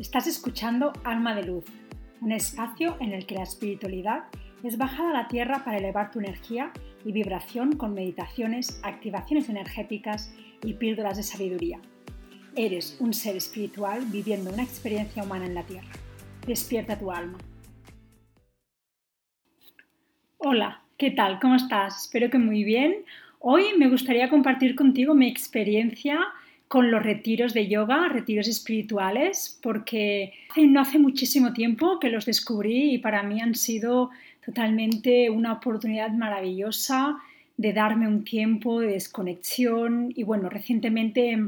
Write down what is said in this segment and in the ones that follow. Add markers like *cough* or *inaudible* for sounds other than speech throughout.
Estás escuchando Alma de Luz, un espacio en el que la espiritualidad es bajada a la tierra para elevar tu energía y vibración con meditaciones, activaciones energéticas y píldoras de sabiduría. Eres un ser espiritual viviendo una experiencia humana en la tierra. Despierta tu alma. Hola, ¿qué tal? ¿Cómo estás? Espero que muy bien. Hoy me gustaría compartir contigo mi experiencia con los retiros de yoga, retiros espirituales, porque no hace muchísimo tiempo que los descubrí y para mí han sido totalmente una oportunidad maravillosa de darme un tiempo de desconexión. Y bueno, recientemente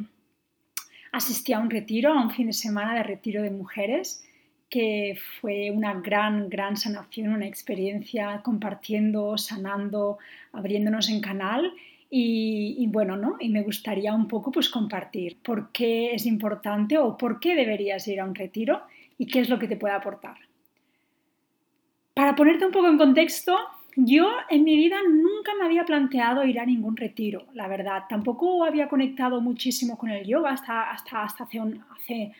asistí a un retiro, a un fin de semana de retiro de mujeres que fue una gran, gran sanación, una experiencia compartiendo, sanando, abriéndonos en canal y, bueno, ¿no? Y me gustaría un poco pues compartir por qué es importante o por qué deberías ir a un retiro y qué es lo que te puede aportar. Para ponerte un poco en contexto, yo en mi vida nunca me había planteado ir a ningún retiro, la verdad. Tampoco había conectado muchísimo con el yoga hasta, hasta, hasta hace, hace,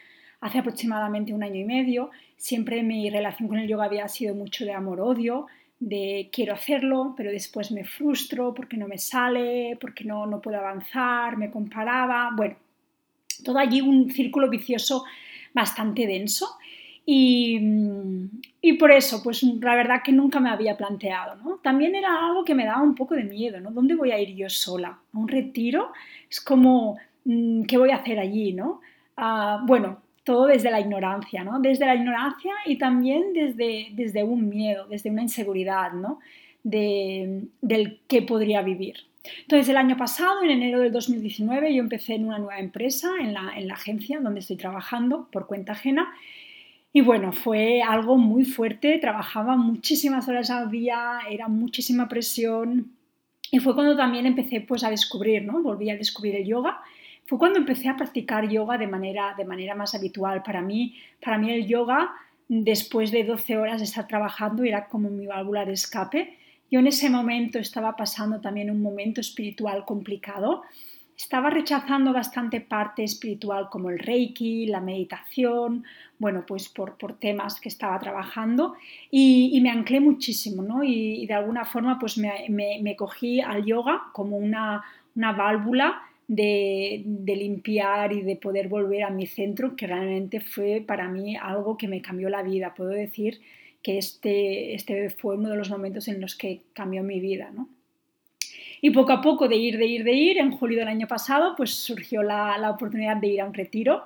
hace aproximadamente un año y medio. Siempre mi relación con el yoga había sido mucho de amor-odio de quiero hacerlo, pero después me frustro porque no me sale, porque no, no puedo avanzar, me comparaba, bueno, todo allí un círculo vicioso bastante denso. Y, y, por eso, pues la verdad que nunca me había planteado, ¿no? También era algo que me daba un poco de miedo, ¿no? ¿Dónde voy a ir yo sola? ¿A un retiro? Es como, mm, ¿qué voy a hacer allí, no? Uh, bueno, todo desde la ignorancia, ¿no? Desde la ignorancia y también desde, desde un miedo, desde una inseguridad, ¿no? De, del qué podría vivir. Entonces, el año pasado, en enero del 2019, yo empecé en una nueva empresa, en la, en la agencia donde estoy trabajando por cuenta ajena. Y bueno, fue algo muy fuerte, trabajaba muchísimas horas al día, era muchísima presión. Y fue cuando también empecé pues, a descubrir, ¿no? Volví a descubrir el yoga fue cuando empecé a practicar yoga de manera, de manera más habitual. Para mí, para mí el yoga, después de 12 horas de estar trabajando, era como mi válvula de escape. Yo en ese momento estaba pasando también un momento espiritual complicado. Estaba rechazando bastante parte espiritual como el reiki, la meditación, bueno, pues por, por temas que estaba trabajando y, me anclé muchísimo, ¿no? Y, de alguna forma pues me, me, me, cogí al yoga como una, una válvula de, limpiar y de poder volver a mi centro, que realmente fue para mí algo que me cambió la vida. Puedo decir que este, este fue uno de los momentos en los que cambió mi vida. ¿no? Y poco a poco, de ir, de ir, de ir, en julio del año pasado, pues surgió la, la oportunidad de ir a un retiro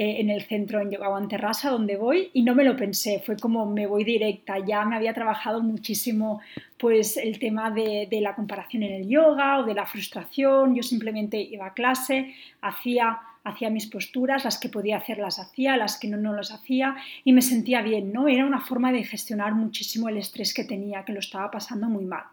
eh, en el centro en Yoga Terrassa, donde voy, y no me lo pensé, fue como me voy directa, ya me había trabajado muchísimo pues el tema de, de la comparación en el yoga o de la frustración, yo simplemente iba a clase, hacía hacía mis posturas, las que podía hacer las hacía, las que no, no las hacía y me sentía bien, ¿no? Era una forma de gestionar muchísimo el estrés que tenía, que lo estaba pasando muy mal.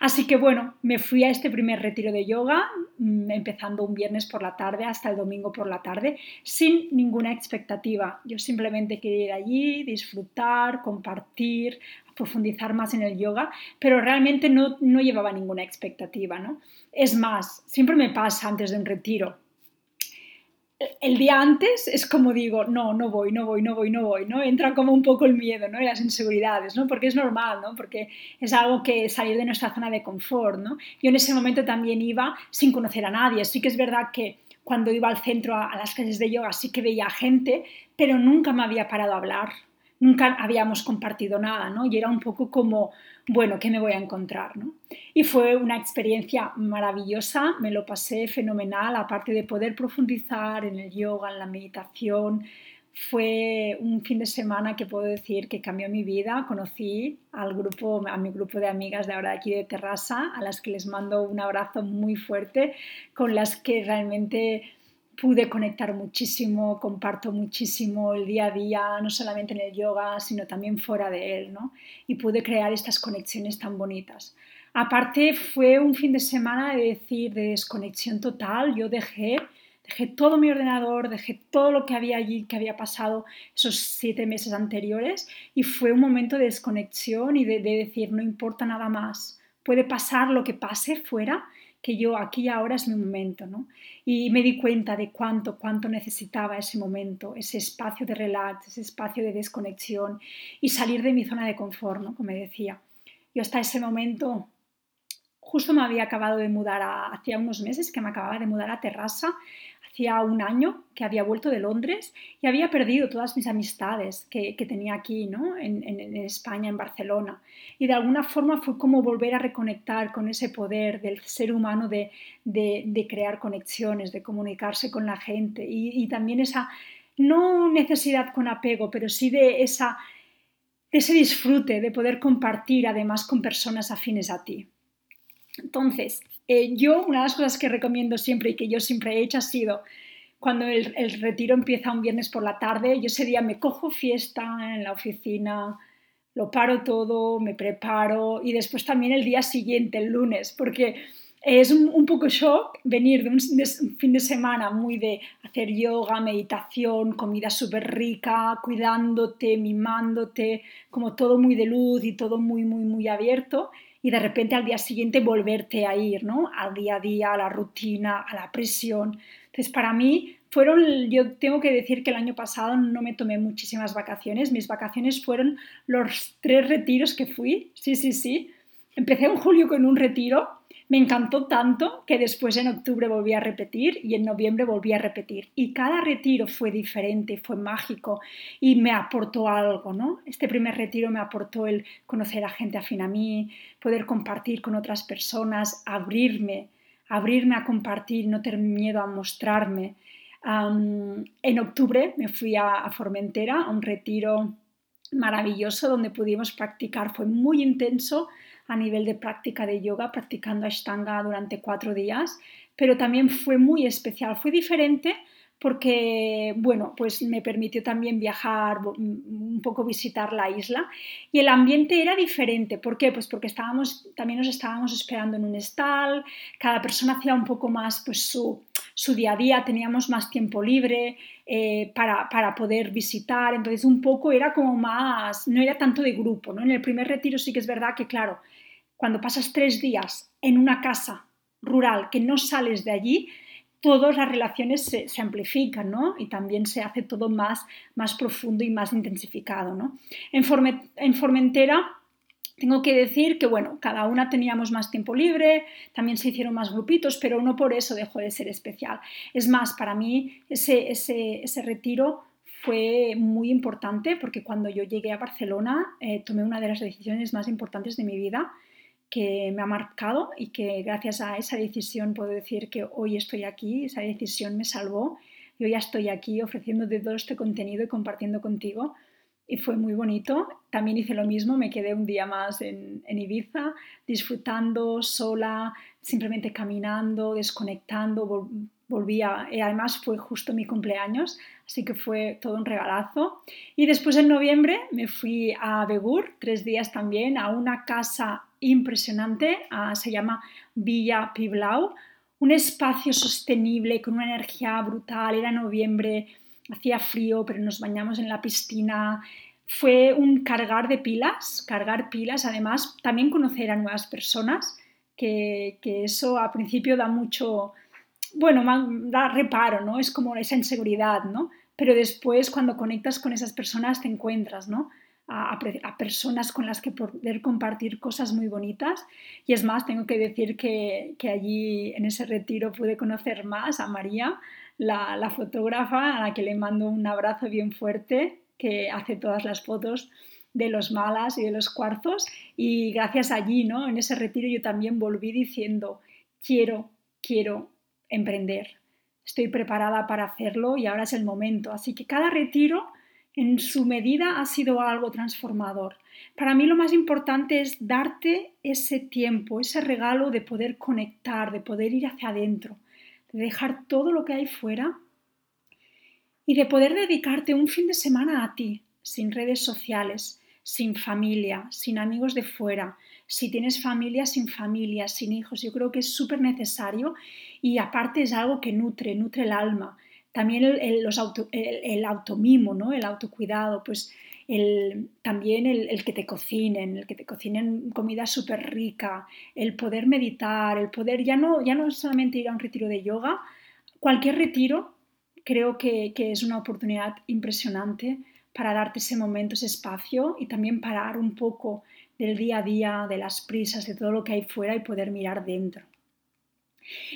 Así que bueno, me fui a este primer retiro de yoga, mm, empezando un viernes por la tarde hasta el domingo por la tarde, sin ninguna expectativa. Yo simplemente quería ir allí, disfrutar, compartir, profundizar más en el yoga, pero realmente no, no llevaba ninguna expectativa, ¿no? Es más, siempre me pasa antes de un retiro, el día antes es como digo, no, no voy, no voy, no voy, no voy, ¿no? Entra como un poco el miedo, ¿no? Y las inseguridades, ¿no? Porque es normal, ¿no? Porque es algo que salir de nuestra zona de confort, ¿no? Yo en ese momento también iba sin conocer a nadie. Sí que es verdad que cuando iba al centro a, a las clases de yoga sí que veía gente, pero nunca me había parado a hablar, nunca habíamos compartido nada, ¿no? Y era un poco como, bueno, ¿qué me voy a encontrar? ¿no? Y fue una experiencia maravillosa, me lo pasé fenomenal, aparte de poder profundizar en el yoga, en la meditación. Fue un fin de semana que puedo decir que cambió mi vida. Conocí al grupo, a mi grupo de amigas de ahora aquí de Terrassa, a las que les mando un abrazo muy fuerte, con las que realmente pude conectar muchísimo, comparto muchísimo el día a día, no solamente en el yoga, sino también fuera de él, ¿no? Y pude crear estas conexiones tan bonitas. Aparte, fue un fin de semana de decir, de desconexión total. Yo dejé, dejé todo mi ordenador, dejé todo lo que había allí, que había pasado esos siete meses anteriores, y fue un momento de desconexión y de, de decir, no importa nada más, puede pasar lo que pase fuera, que yo aquí y ahora es mi momento, ¿no? Y me di cuenta de cuánto, cuánto necesitaba ese momento, ese espacio de relax, ese espacio de desconexión y salir de mi zona de confort, ¿no? Como decía. Yo hasta ese momento justo me había acabado de mudar hacía unos meses que me acababa de mudar a Terrassa hacía un año que había vuelto de Londres y había perdido todas mis amistades que, tenía aquí, ¿no? En, España, en Barcelona. Y de alguna forma fue como volver a reconectar con ese poder del ser humano de, crear conexiones, de comunicarse con la gente y, también esa, no necesidad con apego, pero sí de, esa, de ese disfrute de poder compartir además con personas afines a ti. Entonces, eh, yo una de las cosas que recomiendo siempre y que yo siempre he hecho ha sido cuando el, retiro empieza un viernes por la tarde, yo ese día me cojo fiesta en la oficina, lo paro todo, me preparo y después también el día siguiente, el lunes, porque es un, poco shock venir de un, un, fin de semana muy de hacer yoga, meditación, comida súper rica, cuidándote, mimándote, como todo muy de luz y todo muy, muy, muy abierto y de repente al día siguiente volverte a ir, ¿no? Al día a día, a la rutina, a la presión. Entonces, para mí fueron, yo tengo que decir que el año pasado no me tomé muchísimas vacaciones, mis vacaciones fueron los tres retiros que fui, sí, sí, sí. Empecé en julio con un retiro me encantó tanto que después en octubre volví a repetir y en noviembre volví a repetir. Y cada retiro fue diferente, fue mágico y me aportó algo, ¿no? Este primer retiro me aportó el conocer a gente afín a mí, poder compartir con otras personas, abrirme, abrirme a compartir, no tener miedo a mostrarme. en octubre me fui a, a Formentera a un retiro maravilloso donde pudimos practicar, fue muy intenso a nivel de práctica de yoga, practicando Ashtanga durante cuatro días, pero también fue muy especial, fue diferente porque, bueno, pues me permitió también viajar, un poco visitar la isla y el ambiente era diferente. ¿Por qué? Pues porque estábamos, también nos estábamos esperando en un stall, cada persona hacía un poco más pues su, su día a día, teníamos más tiempo libre eh, para, para, poder visitar, entonces un poco era como más, no era tanto de grupo, ¿no? En el primer retiro sí que es verdad que, claro, cuando pasas tres días en una casa rural que no sales de allí, todas las relaciones se, amplifican, ¿no? Y también se hace todo más, más profundo y más intensificado, ¿no? En, en Formentera tengo que decir que, bueno, cada una teníamos más tiempo libre, también se hicieron más grupitos, pero no por eso dejó de ser especial. Es más, para mí ese, ese, ese retiro fue muy importante porque cuando yo llegué a Barcelona eh, tomé una de las decisiones más importantes de mi vida que me ha marcado y que gracias a esa decisión puedo decir que hoy estoy aquí, esa decisión me salvó y hoy ya estoy aquí ofreciéndote todo este contenido y compartiendo contigo y fue muy bonito. También hice lo mismo, me quedé un día más en, Ibiza disfrutando sola, simplemente caminando, desconectando, volvía, y además fue justo mi cumpleaños, así que fue todo un regalazo. Y después en noviembre me fui a Begur, tres días también, a una casa impresionante, se llama Villa Piblau, un espacio sostenible con una energía brutal, era noviembre, hacía frío, pero nos bañamos en la piscina. Fue un cargar de pilas, cargar pilas, además también conocer a nuevas personas, que, eso a principio da mucho, bueno, da reparo, ¿no? Es como esa inseguridad, ¿no? Pero después cuando conectas con esas personas te encuentras, ¿no? A, personas con las que poder compartir cosas muy bonitas. Y es más, tengo que decir que allí en ese retiro pude conocer más a María, la, fotógrafa, a la que le mando un abrazo bien fuerte, que hace todas las fotos de los malas y de los cuarzos. Y gracias allí, ¿no? En ese retiro yo también volví diciendo, quiero, quiero emprender. Estoy preparada para hacerlo y ahora es el momento. Así que cada retiro en su medida ha sido algo transformador. Para mí lo más importante es darte ese tiempo, ese regalo de poder conectar, de poder ir hacia adentro, de dejar todo lo que hay fuera y de poder dedicarte un fin de semana a ti, sin redes sociales, sin familia, sin amigos de fuera, si tienes familia, sin familia, sin hijos. Yo creo que es súper necesario y aparte es algo que nutre, nutre el alma. También el, los auto, el, automimo, ¿no? el autocuidado, pues también el, que te cocinen, el que te cocinen comida súper rica, el poder meditar, el poder ya no, ya no solamente ir a un retiro de yoga, cualquier retiro creo que, que es una oportunidad impresionante para darte ese momento, ese espacio y también parar un poco del día a día, de las prisas, de todo lo que hay fuera y poder mirar dentro.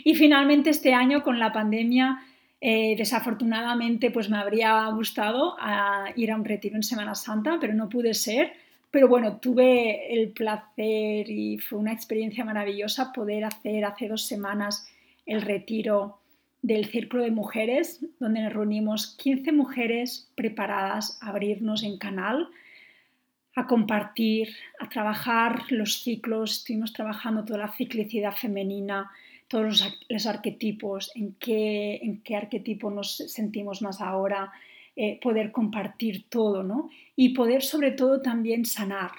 Y finalmente este año con la pandemia, eh, desafortunadamente pues me habría gustado ah, ir a un retiro en Semana Santa, pero no pude ser. Pero bueno, tuve el placer y fue una experiencia maravillosa poder hacer hace dos semanas el retiro del Círculo de Mujeres, donde nos reunimos 15 mujeres preparadas a abrirnos en canal, a compartir, a trabajar los ciclos. Estuvimos trabajando toda la ciclicidad femenina, todos los, arquetipos, en qué, en qué arquetipo nos sentimos más ahora, eh, poder compartir todo, ¿no? Y poder sobre todo también sanar,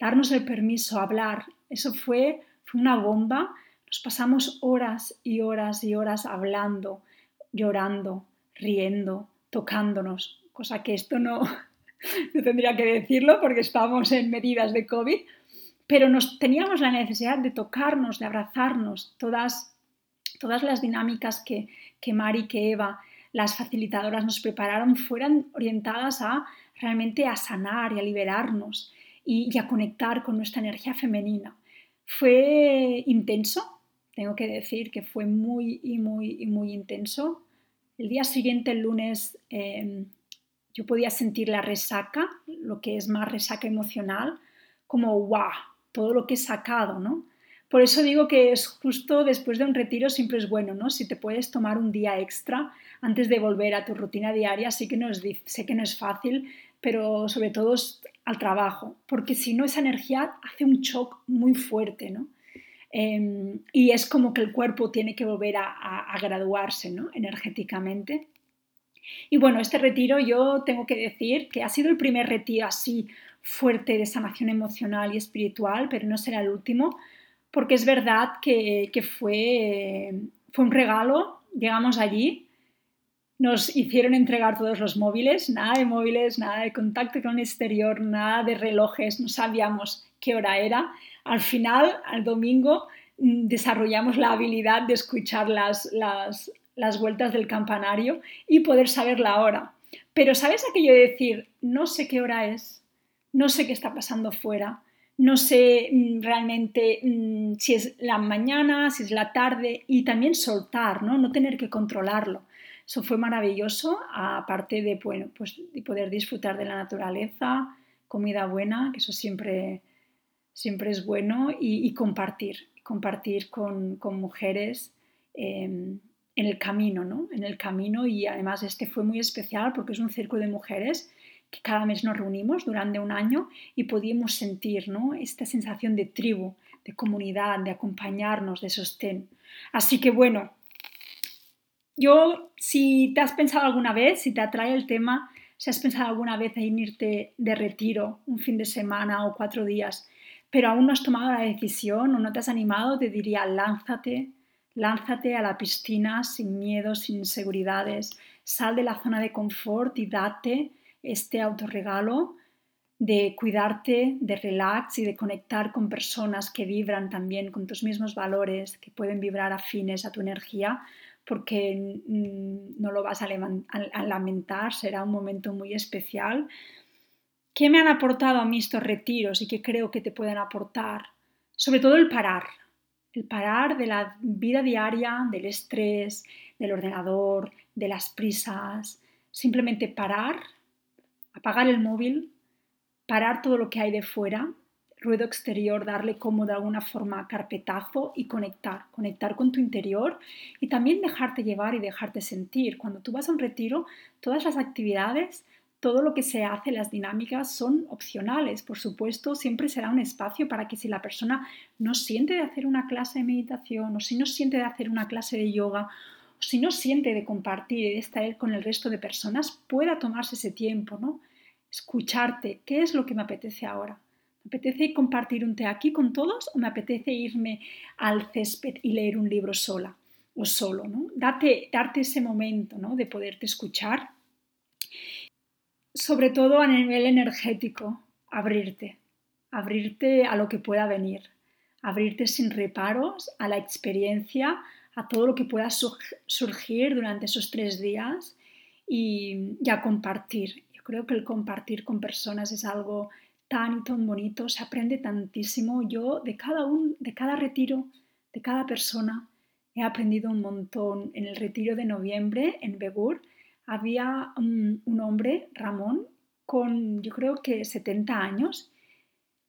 darnos el permiso, hablar. Eso fue, fue una bomba. Nos pasamos horas y horas y horas hablando, llorando, riendo, tocándonos, cosa que esto no, *laughs* no tendría que decirlo porque estamos en medidas de COVID, pero nos teníamos la necesidad de tocarnos, de abrazarnos, todas, todas las dinámicas que, que Mari, que Eva, las facilitadoras nos prepararon fueran orientadas a realmente a sanar y a liberarnos y, a conectar con nuestra energía femenina. Fue intenso, tengo que decir que fue muy muy muy intenso. El día siguiente, el lunes, eh, yo podía sentir la resaca, lo que es más resaca emocional, como wow, todo lo que he sacado, ¿no? Por eso digo que es justo después de un retiro siempre es bueno, ¿no? Si te puedes tomar un día extra antes de volver a tu rutina diaria, sí que no es, sé que no es fácil, pero sobre todo al trabajo, porque si no esa energía hace un shock muy fuerte, ¿no? Em, y es como que el cuerpo tiene que volver a, a graduarse, ¿no? Energéticamente. Y bueno, este retiro yo tengo que decir que ha sido el primer retiro así fuerte de sanación emocional y espiritual, pero no será el último, porque es verdad que, fue, fue un regalo. Llegamos allí, nos hicieron entregar todos los móviles, nada de móviles, nada de contacto con el exterior, nada de relojes, no sabíamos qué hora era. Al final, al domingo, desarrollamos la habilidad de escuchar las, las, las vueltas del campanario y poder saber la hora. Pero ¿sabes aquello de decir, no sé qué hora es, no sé qué está pasando fuera, no sé mm, realmente mm, si es la mañana, si es la tarde y también soltar, ¿no? no tener que controlarlo. Eso fue maravilloso, aparte de, bueno, pues, de poder disfrutar de la naturaleza, comida buena, que eso siempre, siempre es bueno, y, compartir, compartir con, con mujeres em, en el camino, ¿no? En el camino y además este fue muy especial porque es un círculo de mujeres que cada mes nos reunimos durante un año y podíamos sentir ¿no? esta sensación de tribu, de comunidad, de acompañarnos, de sostén. Así que bueno, yo si te has pensado alguna vez, si te atrae el tema, si has pensado alguna vez en irte de retiro un fin de semana o cuatro días, pero aún no has tomado la decisión o no te has animado, te diría lánzate, Lánzate a la piscina sin miedo, sin inseguridades. Sal de la zona de confort y date este autorregalo de cuidarte, de relax y de conectar con personas que vibran también con tus mismos valores, que pueden vibrar afines a tu energía, porque mm, no lo vas a, a lamentar, será un momento muy especial. ¿Qué me han aportado a mí estos retiros y qué creo que te pueden aportar? Sobre todo el parar, el parar de la vida diaria, del estrés, del ordenador, de las prisas, simplemente parar, apagar el móvil, parar todo lo que hay de fuera, ruido exterior, darle como de alguna forma carpetazo y conectar, conectar con tu interior y también dejarte llevar y dejarte sentir. Cuando tú vas a un retiro, todas las actividades todo lo que se hace, las dinámicas son opcionales. Por supuesto, siempre será un espacio para que si la persona no siente de hacer una clase de meditación o si no siente de hacer una clase de yoga si no siente de compartir y de estar con el resto de personas, pueda tomarse ese tiempo, ¿no? Escucharte, ¿qué es lo que me apetece ahora? ¿Me apetece compartir un té aquí con todos o me apetece irme al césped y leer un libro sola o solo, ¿no? Date, darte ese momento, ¿no? De poderte escuchar sobre todo a nivel energético, abrirte, abrirte a lo que pueda venir, abrirte sin reparos a la experiencia, a todo lo que pueda surgir durante esos tres días y, y, a compartir. Yo creo que el compartir con personas es algo tan y tan bonito, se aprende tantísimo. Yo de cada, un, de cada retiro, de cada persona, he aprendido un montón. En el retiro de noviembre en Begur había un, hombre, Ramón, con yo creo que 70 años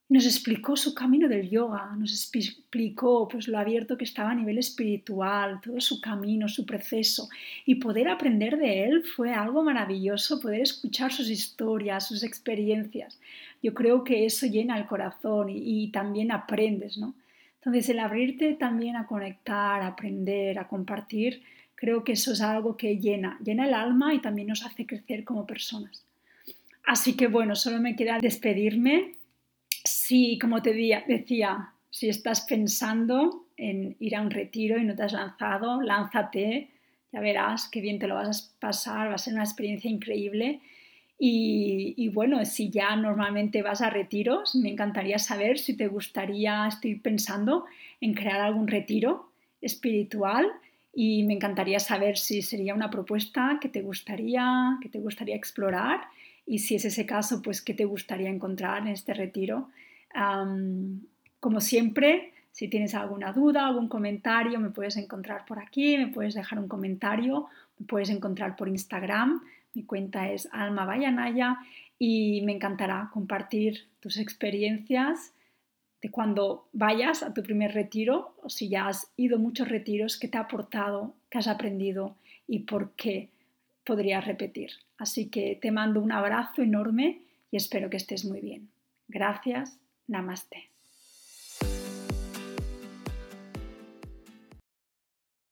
nos explicó su camino del yoga, nos explicó pues lo abierto que estaba a nivel espiritual, todo su camino, su proceso y poder aprender de él fue algo maravilloso, poder escuchar sus historias, sus experiencias. Yo creo que eso llena el corazón y, y también aprendes, ¿no? Entonces el abrirte también a conectar, a aprender, a compartir, creo que eso es algo que llena, llena el alma y también nos hace crecer como personas. Así que bueno, solo me queda despedirme si, como te decía, si estás pensando en ir a un retiro y no te has lanzado, lánzate, ya verás qué bien te lo vas a pasar, va a ser una experiencia increíble. Y, bueno, si ya normalmente vas a retiros, me encantaría saber si te gustaría, estoy pensando en crear algún retiro espiritual y me encantaría saber si sería una propuesta que te gustaría, que te gustaría explorar y si es ese caso, pues qué te gustaría encontrar en este retiro como siempre, si tienes alguna duda, algún comentario, me puedes encontrar por aquí, me puedes dejar un comentario, me puedes encontrar por Instagram. Mi cuenta es Alma Vayanaya y me encantará compartir tus experiencias de cuando vayas a tu primer retiro o si ya has ido muchos retiros, qué te ha aportado, qué has aprendido y por qué podrías repetir. Así que te mando un abrazo enorme y espero que estés muy bien. Gracias Namaste.